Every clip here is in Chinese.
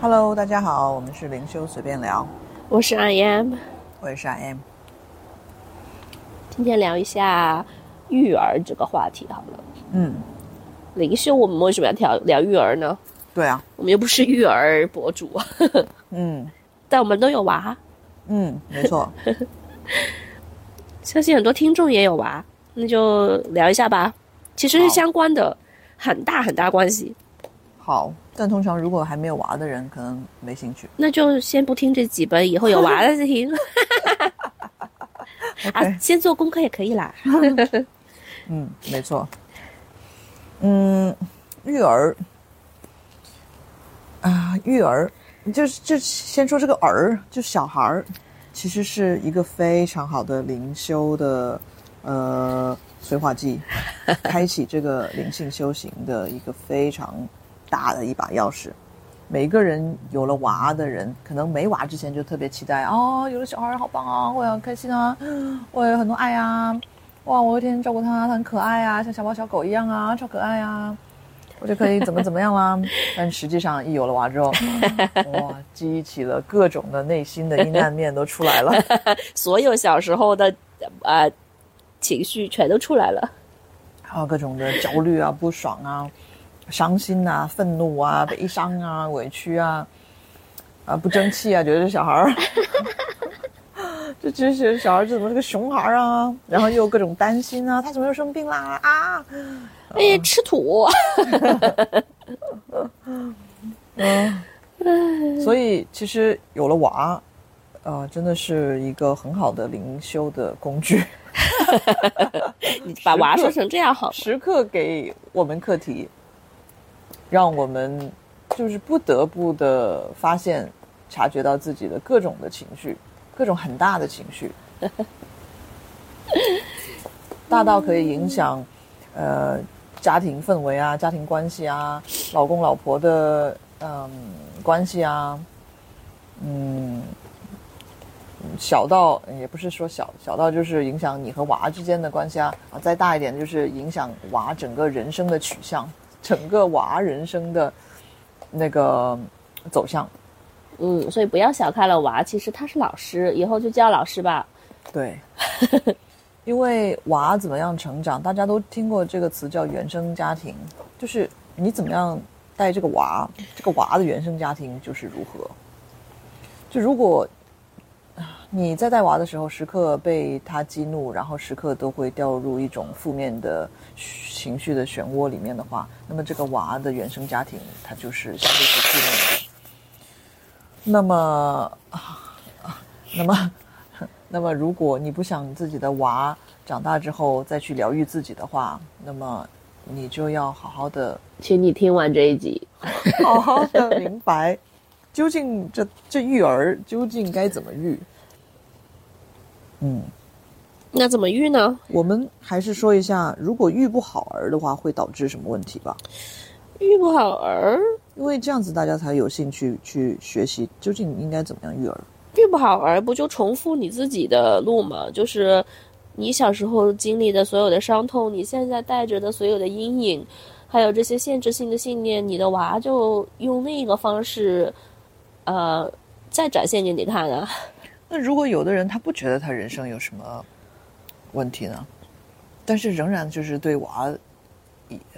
Hello，大家好，我们是灵修随便聊，我是 I am，我也是 I am。今天聊一下育儿这个话题好了。嗯，灵修我们为什么要聊聊育儿呢？对啊，我们又不是育儿博主，嗯但我们都有娃，嗯，没错，相信很多听众也有娃，那就聊一下吧。其实是相关的，很大很大关系。好。但通常如果还没有娃的人，可能没兴趣。那就先不听这几本，以后有娃了再听。啊先做功课也可以啦。嗯，没错。嗯，育儿啊，育儿就是就先说这个儿，就小孩儿，其实是一个非常好的灵修的呃催化剂，开启这个灵性修行的一个非常大的一把钥匙。每个人有了娃的人，可能没娃之前就特别期待哦，有了小孩好棒啊，我也很开心啊，我有很多爱啊，哇，我有一天照顾他，他很可爱啊，像小猫小狗一样啊，超可爱啊，我就可以怎么怎么样啦。但实际上一有了娃之后，哇，激起了各种的内心的阴暗面都出来了。所有小时候的呃情绪全都出来了。还有各种的焦虑啊、不爽啊、伤心啊、愤怒啊、悲伤啊、委屈啊、啊不争气啊，觉得这小孩儿，就觉得这小孩儿怎么是个熊孩儿啊？然后又各种担心啊，他怎么又生病啦啊？哎，吃土。嗯，所以其实有了娃，呃，真的是一个很好的灵修的工具，你把娃说成这样好？时刻给我们课题，让我们就是不得不的发现、察觉到自己的各种的情绪，各种很大的情绪，大到可以影响呃家庭氛围啊、家庭关系啊、老公老婆的嗯关系啊，嗯。小到也不是说小，小到就是影响你和娃之间的关系啊啊，再大一点就是影响娃整个人生的取向，整个娃人生的那个走向。嗯，所以不要小看了娃，其实他是老师，以后就叫老师吧。对，因为娃怎么样成长，大家都听过这个词叫原生家庭，就是你怎么样带这个娃，这个娃的原生家庭就是如何。就如果你在带娃的时候，时刻被他激怒，然后时刻都会掉入一种负面的情绪的漩涡里面的话，那么这个娃的原生家庭，他就是相对是负面的。那么那么，那么如果你不想自己的娃长大之后再去疗愈自己的话，那么你就要好好的请你听完这一集。好好的明白，究竟这这育儿究竟该怎么育？嗯，那怎么育呢？我们还是说一下，如果育不好儿的话，会导致什么问题吧？育不好儿，因为这样子大家才有兴趣去学习究竟应该怎么样育儿。育不好儿，不就重复你自己的路吗？就是你小时候经历的所有的伤痛，你现在带着的所有的阴影，还有这些限制性的信念，你的娃就用那个方式，呃，再展现给你看啊。那如果有的人他不觉得他人生有什么问题呢，但是仍然就是对娃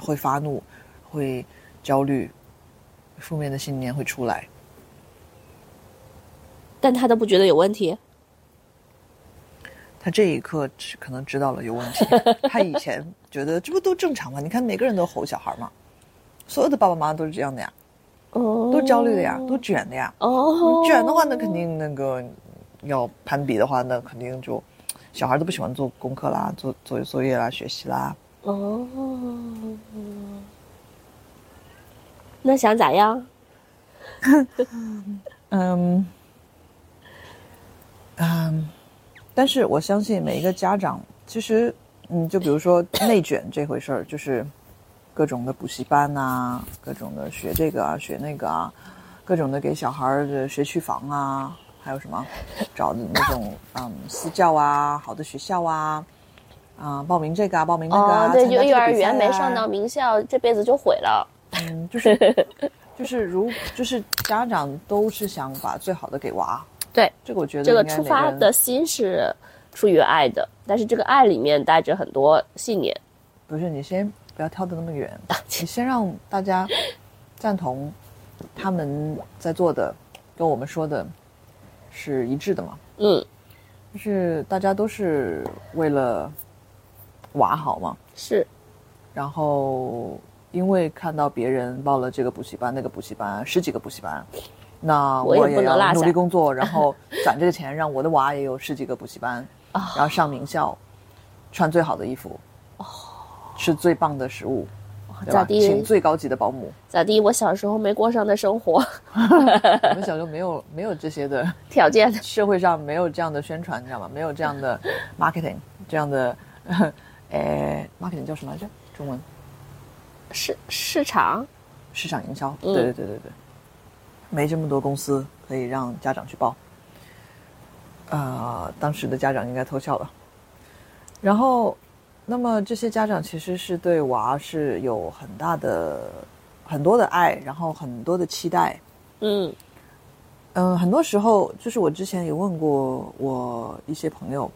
会发怒、会焦虑，负面的信念会出来，但他都不觉得有问题。他这一刻只可能知道了有问题。他以前觉得这不都正常吗？你看每个人都吼小孩嘛，所有的爸爸妈妈都是这样的呀，哦，都焦虑的呀，都卷的呀。哦，卷的话，那肯定那个要攀比的话，那肯定就小孩都不喜欢做功课啦，做做作业啦，学习啦。哦，那想咋样？嗯嗯，但是我相信每一个家长，其实嗯，就比如说内卷这回事儿，就是各种的补习班啊，各种的学这个啊，学那个啊，各种的给小孩儿的学区房啊，还有什么 找的那种嗯私教啊，好的学校啊，啊、报名这个啊，报名那个啊，哦，对，幼儿园没上到名校，这辈子就毁了。嗯，就是 就是如就是家长都是想把最好的给娃，对，这个我觉得这个出发的心是出于爱的，但是这个爱里面带着很多信念。不是你先不要跳得那么远，你先让大家赞同他们在做的跟我们说的是一致的嘛，嗯，就是大家都是为了娃好嘛，是，然后因为看到别人报了这个补习班、那个补习班，十几个补习班，那我也也要努力工作，然后 攒这个钱，让我的娃也有十几个补习班，啊然后上名校，穿最好的衣服，吃最棒的食物，咋地请最高级的保姆。咋地？我小时候没过上的生活 我们小时候没有没有这些的，条件，社会上没有这样的宣传，你知道吗？没有这样的 marketing，这样的，呃，marketing 叫什么来着？中文市市场市场营销。嗯对对对对对，没这么多公司可以让家长去报。呃，当时的家长应该偷笑了。然后，那么这些家长其实是对娃是有很大的、很多的爱，然后很多的期待。嗯。嗯，很多时候就是我之前也问过我一些朋友，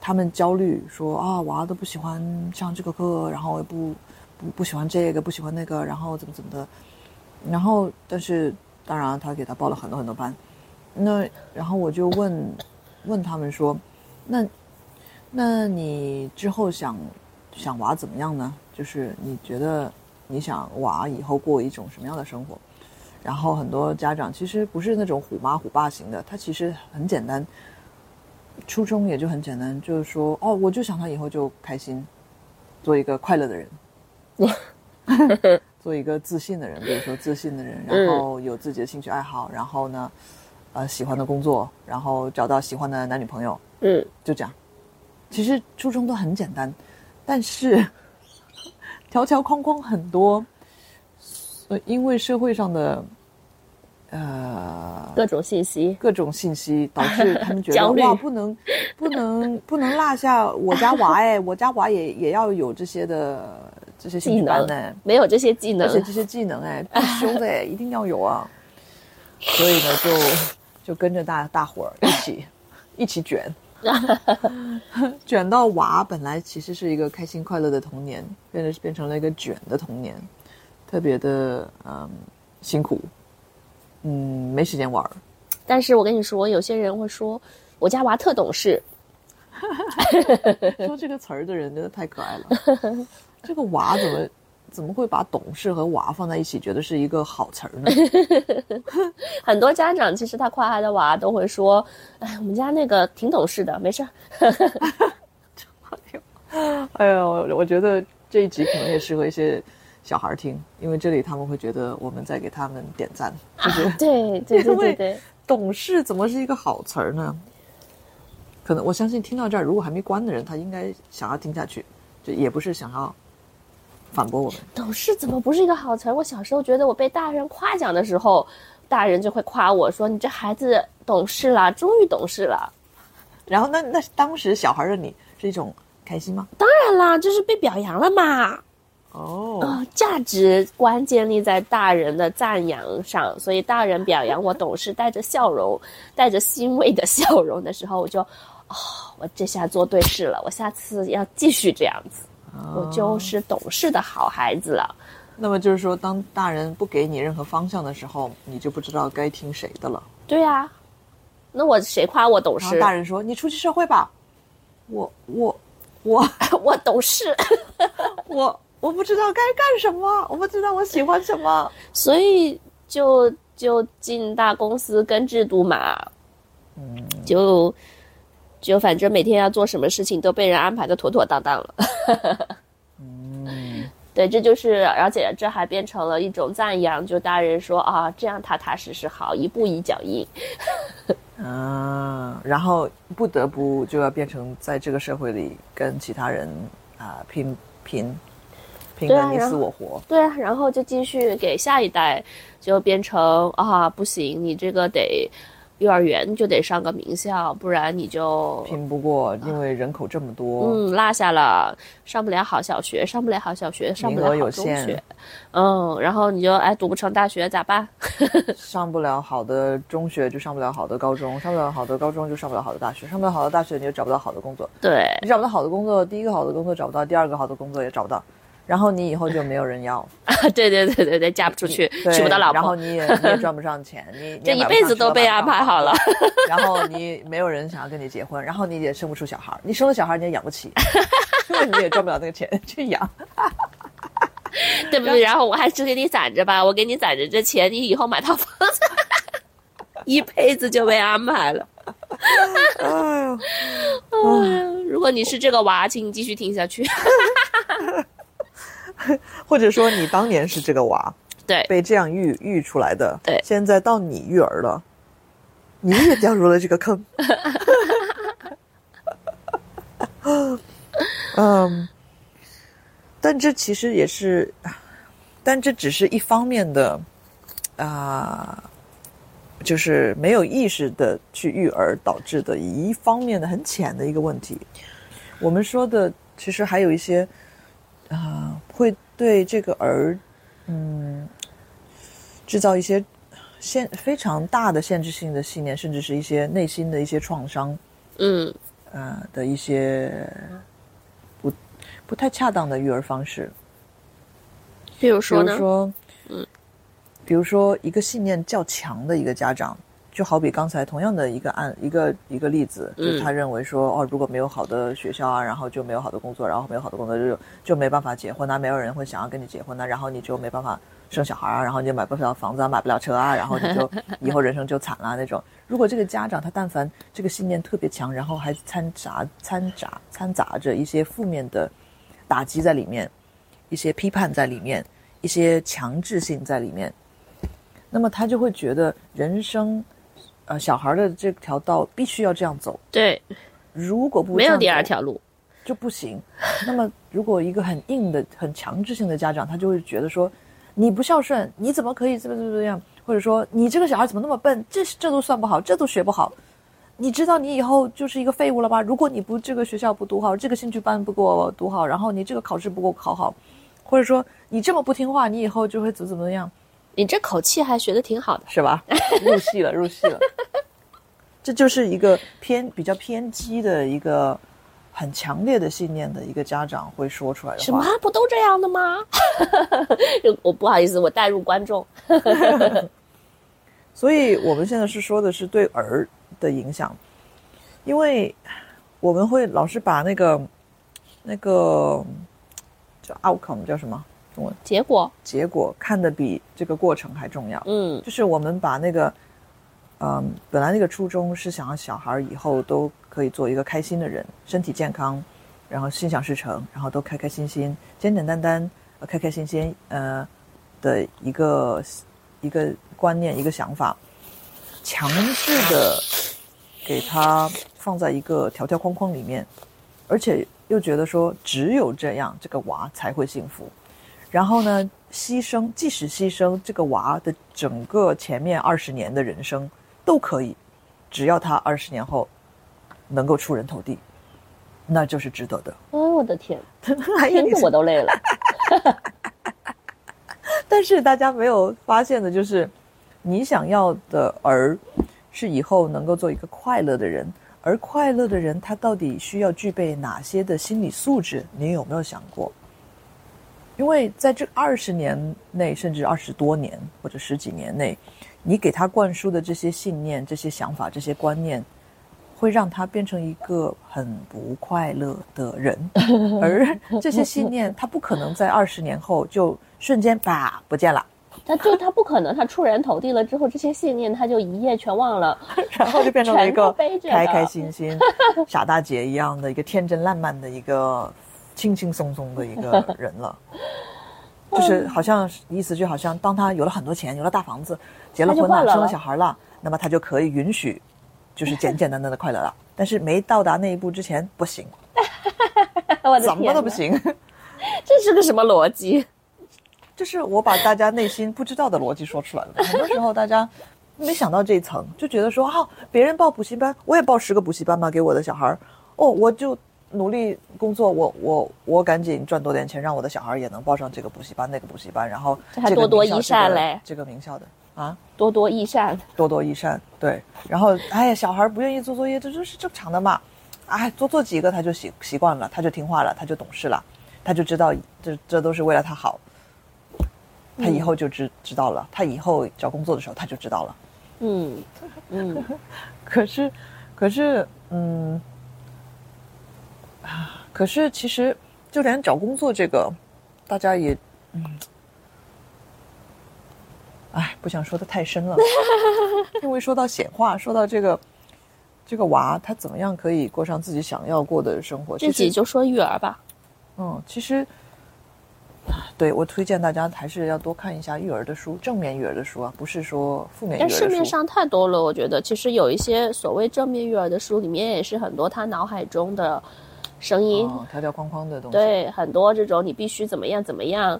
他们焦虑说啊，娃都不喜欢上这个课，然后也不不不喜欢这个，不喜欢那个，然后怎么怎么的，然后但是当然他给他报了很多很多班，那然后我就问问他们说，那那你之后想想娃怎么样呢？就是你觉得你想娃以后过一种什么样的生活？然后很多家长其实不是那种虎妈虎爸型的，他其实很简单，初衷也就很简单，就是说哦，我就想他以后就开心，做一个快乐的人，做一个自信的人，比如说自信的人，然后有自己的兴趣爱好，然后呢，呃，喜欢的工作，然后找到喜欢的男女朋友，嗯，就这样。其实初衷都很简单，但是 条条框框很多，呃，因为社会上的呃各种信息，各种信息，导致他们觉得 哇，不能不能不能落下我家娃哎，我家娃也也要有这些的这些兴技趣班能。呢，没有这些技能。而，且这些技能哎，必修的哎，一定要有啊。所以呢，就就跟着大大伙儿一起一起卷，卷到娃本来其实是一个开心快乐的童年，变得变成了一个卷的童年，特别的嗯辛苦，嗯没时间玩。但是我跟你说，有些人会说我家娃特懂事，说这个词儿的人真的太可爱了。这个娃怎么怎么会把懂事和娃放在一起，觉得是一个好词儿呢？很多家长其实他夸他的娃都会说，哎，我们家那个挺懂事的，没事儿。哎呦，我我觉得这一集可能也适合一些小孩听，因为这里他们会觉得我们在给他们点赞，就是对对对对对，懂事怎么是一个好词儿呢？可能我相信听到这儿，如果还没关的人，他应该想要听下去，就也不是想要反驳我们。懂事怎么不是一个好词儿？我小时候觉得我被大人夸奖的时候，大人就会夸我说：“你这孩子懂事了，终于懂事了。然后那那当时小孩儿的你是一种开心吗？”当然啦，就是被表扬了嘛。哦，啊，价值观建立在大人的赞扬上，所以大人表扬我懂事，带着笑容，带着欣慰的笑容的时候，我就，哦，我这下做对事了，我下次要继续这样子，我就是懂事的好孩子了。那么就是说，当大人不给你任何方向的时候，你就不知道该听谁的了。对呀、那我谁夸我懂事？大人说：“你出去社会吧。”我我我 我懂事，我我不知道该干什么，我不知道我喜欢什么。所以就就进大公司跟制度嘛，嗯，就就反正每天要做什么事情都被人安排的妥妥当当了。嗯，对，这就是，而且这还变成了一种赞扬，就大人说啊，这样踏踏实实好，一步一脚印。啊，然后不得不就要变成在这个社会里跟其他人啊、拼拼拼对个你死我活。对啊，然后就继续给下一代，就变成啊，不行，你这个得幼儿园就得上个名校，不然你就拼不过，因为人口这么多，嗯落下了，上不了好小学，上不了好小学，上不了好中学，嗯，然后你就哎读不成大学咋办？上不了好的中学就上不了好的高中，上不了好的高中就上不了好的大学，上不了好的大学你就找不到好的工作，对，你找不到好的工作，第一个好的工作找不到，第二个好的工作也找不到，然后你以后就没有人要，对对对对对，嫁不出去，娶不到老婆然后，你也你也赚不上钱，你 你这一辈子都被安排好了然后你没有人想要跟你结婚，然后你也生不出小孩，你生了小孩你也养不起，因为你也赚不了那个钱去养。对不对？然后我还是给你攒着吧，我给你攒着这钱，你以后买套房子，一辈子就被安排了。哎呦，嗯，如果你是这个娃，请你继续听下去。或者说你当年是这个娃，对被这样育育出来的，对现在到你育儿了，你也掉入了这个坑。嗯，但这其实也是，但这只是一方面的啊、就是没有意识的去育儿导致的一方面的很浅的一个问题。我们说的其实还有一些啊、会对这个儿嗯制造一些限非常大的限制性的信念，甚至是一些内心的一些创伤，嗯呃的一些不不太恰当的育儿方式。比比如说呢？如说，嗯，比如说一个信念较强的一个家长，就好比刚才同样的一个案一个一个例子，就是嗯他认为说，哦，如果没有好的学校啊，然后就没有好的工作，然后没有好的工作就就没办法结婚啊，没有人会想要跟你结婚啊，然后你就没办法生小孩啊，然后你就买不了房子啊，买不了车啊，然后你就 以后人生就惨了那种。如果这个家长他但凡这个信念特别强，然后还掺杂掺杂掺杂着一些负面的打击在里面，一些批判在里面，一些强制性在里面，那么他就会觉得人生，呃，小孩的这条道必须要这样走，对，如果不没有第二条路。就不行。那么，如果一个很硬的、很强制性的家长，他就会觉得说，你不孝顺，你怎么可以这么这么这样？或者说，你这个小孩怎么那么笨？这这都算不好，这都学不好。你知道你以后就是一个废物了吗？如果你不这个学校不读好，这个兴趣班不给我读好，然后你这个考试不给我考好，或者说你这么不听话，你以后就会怎么怎么样，你这口气还学的挺好的。是吧？入戏了，入戏了。这就是一个偏比较偏激的一个很强烈的信念的一个家长会说出来的话。什么不都这样的吗？我不好意思，我带入观众。所以我们现在是说的是对儿的影响，因为我们会老是把那个那个叫 outcome 叫什么结果，结果看得比这个过程还重要。嗯就是我们把那个，嗯，本来那个初衷是想要小孩以后都可以做一个开心的人，身体健康，然后心想事成，然后都开开心心、简简单单、呃开开心心，呃的一个一个观念、一个想法，强制的给他放在一个条条框框里面，而且又觉得说只有这样，这个娃才会幸福。然后呢，牺牲，即使牺牲这个娃的整个前面二十年的人生都可以，只要他二十年后能够出人头地，那就是值得的。哦，我的天，还有你是听着我都累了。但是大家没有发现的就是，你想要的儿是以后能够做一个快乐的人，而快乐的人他到底需要具备哪些的心理素质？你有没有想过？因为在这二十年内，甚至二十多年或者十几年内，你给他灌输的这些信念、这些想法、这些观念，会让他变成一个很不快乐的人。而这些信念，他不可能在二十年后就瞬间吧不见了，他就他不可能，他出人头地了之后，这些信念他就一夜全忘了。然后就变成了一个开开心心、傻大姐一样的一个天真烂漫的一个轻轻松松的一个 人了。就是好像意思就好像，当他有了很多钱，有了大房子，结了婚了，生了小孩了，那么他就可以允许，就是 简简单单的快乐了。但是没到达那一步之前不行，怎么，都不行。这是个什么逻辑？就是我把大家内心不知道的逻辑说出来了。很多时候大家没想到这一层，就觉得说啊，别人报补习班，我也报十个补习班吧，给我的小孩儿。哦，我就努力工作，我我我赶紧赚多点钱，让我的小孩也能报上这个补习班那个补习班，然后这还多多益善这个嘞这个名校的啊，多多益善。多多益善，对。然后哎呀，小孩不愿意做作业，这就是正常的嘛。哎，多做几个他就习习惯了，他就听话了，他就懂事了，他就知道这这都是为了他好。他以后就知知道了，他以后找工作的时候他就知道了。嗯嗯，可是，可是，嗯，啊，可是其实就连找工作这个，大家也，嗯，哎，不想说的太深了，因为说到显化，说到这个这个娃他怎么样可以过上自己想要过的生活，这己就说育儿吧。嗯，其实，对我推荐大家还是要多看一下育儿的书，正面育儿的书啊，不是说负面育儿但的书。市面上太多了，我觉得其实有一些所谓正面育儿的书，里面也是很多他脑海中的声音。哦条条框框的东西，对，很多这种你必须怎么样怎么样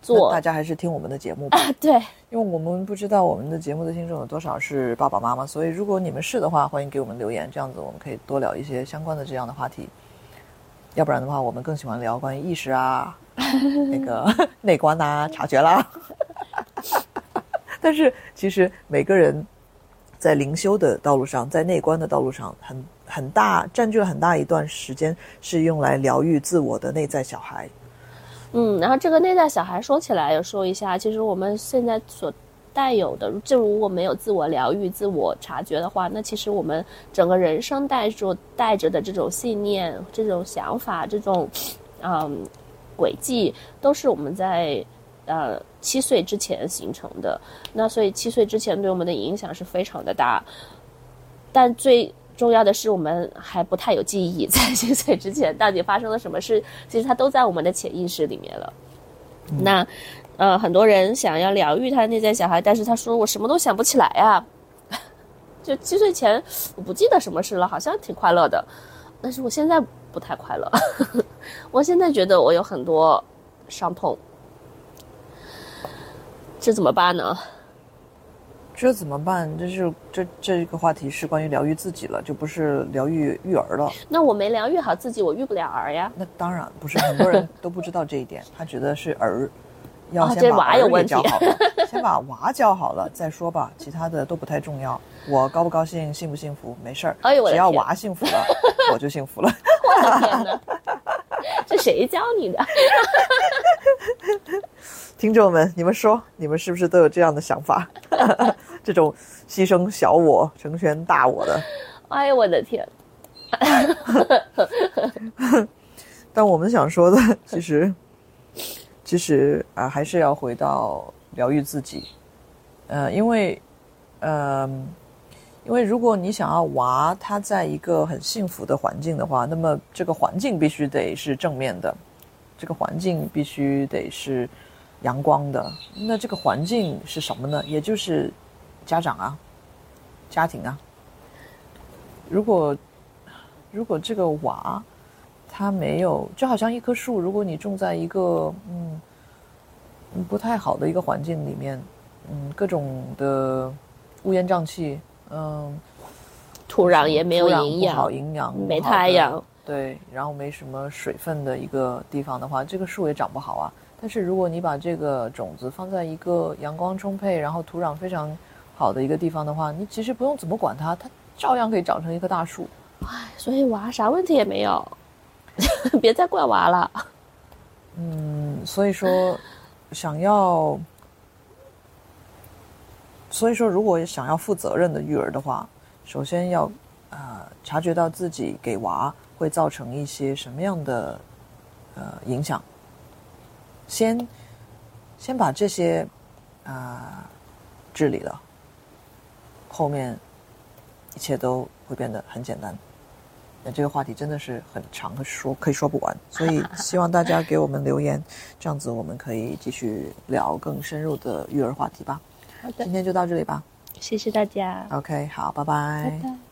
做大。家还是听我们的节目吧。对，因为我们不知道我们的节目的听众有多少是爸爸妈妈，所以如果你们是的话，欢迎给我们留言，这样子我们可以多聊一些相关的这样的话题。要不然的话，我们更喜欢聊关于意识啊、那个内观啊、察觉啦。但是其实每个人在灵修的道路上，在内观的道路上，很很大占据了很大一段时间，是用来疗愈自我的内在小孩。嗯，然后这个内在小孩说起来，要说一下，其实我们现在所带有的，就如果没有自我疗愈、自我察觉的话，那其实我们整个人生带着带着的这种信念、这种想法、这种嗯轨迹，都是我们在呃七岁之前形成的。那所以七岁之前对我们的影响是非常的大，但最重要的是，我们还不太有记忆，在七岁之前到底发生了什么事，其实它都在我们的潜意识里面了。那呃，很多人想要疗愈他的内在小孩，但是他说我什么都想不起来啊。就七岁前我不记得什么事了，好像挺快乐的，但是我现在不太快乐。我现在觉得我有很多伤痛，这怎么办呢？这怎么办？这是这这个话题是关于疗愈自己了，就不是疗愈育儿了。那我没疗愈好自己，我育不了儿呀。那当然不是，很多人都不知道这一点，他觉得是儿要先把娃教好了，先把娃教好了再说吧，其他的都不太重要。我高不高兴，幸不幸福没事儿，哎呦我只要娃幸福了，我就幸福了。我的天哪，这谁教你的？听众们，你们说，你们是不是都有这样的想法？这种牺牲小我成全大我的。哎呦我的天！但我们想说的，其实，其实啊、还是要回到疗愈自己，呃，因为，呃，因为如果你想要娃他在一个很幸福的环境的话，那么这个环境必须得是正面的，这个环境必须得是阳光的。那这个环境是什么呢？也就是家长啊，家庭啊。如果如果这个娃他没有，就好像一棵树，如果你种在一个嗯嗯不太好的一个环境里面，嗯，各种的乌烟瘴气，嗯，土壤也没有营不好养，营养没太阳，对，然后没什么水分的一个地方的话，这个树也长不好啊。但是如果你把这个种子放在一个阳光充沛，然后土壤非常好的一个地方的话，你其实不用怎么管它，它照样可以长成一棵大树。所以娃啥问题也没有，别再怪娃了。嗯，所以说，想要，所以说，如果想要负责任的育儿的话，首先要呃察觉到自己给娃会造成一些什么样的呃影响，先先把这些啊、治理了，后面一切都会变得很简单。那这个话题真的是很长，可说可以说不完，所以 希望大家给我们留言，这样子我们可以继续聊更深入的育儿话题吧。好的今，天就到这里吧。谢谢大家，OK，好，拜拜拜拜。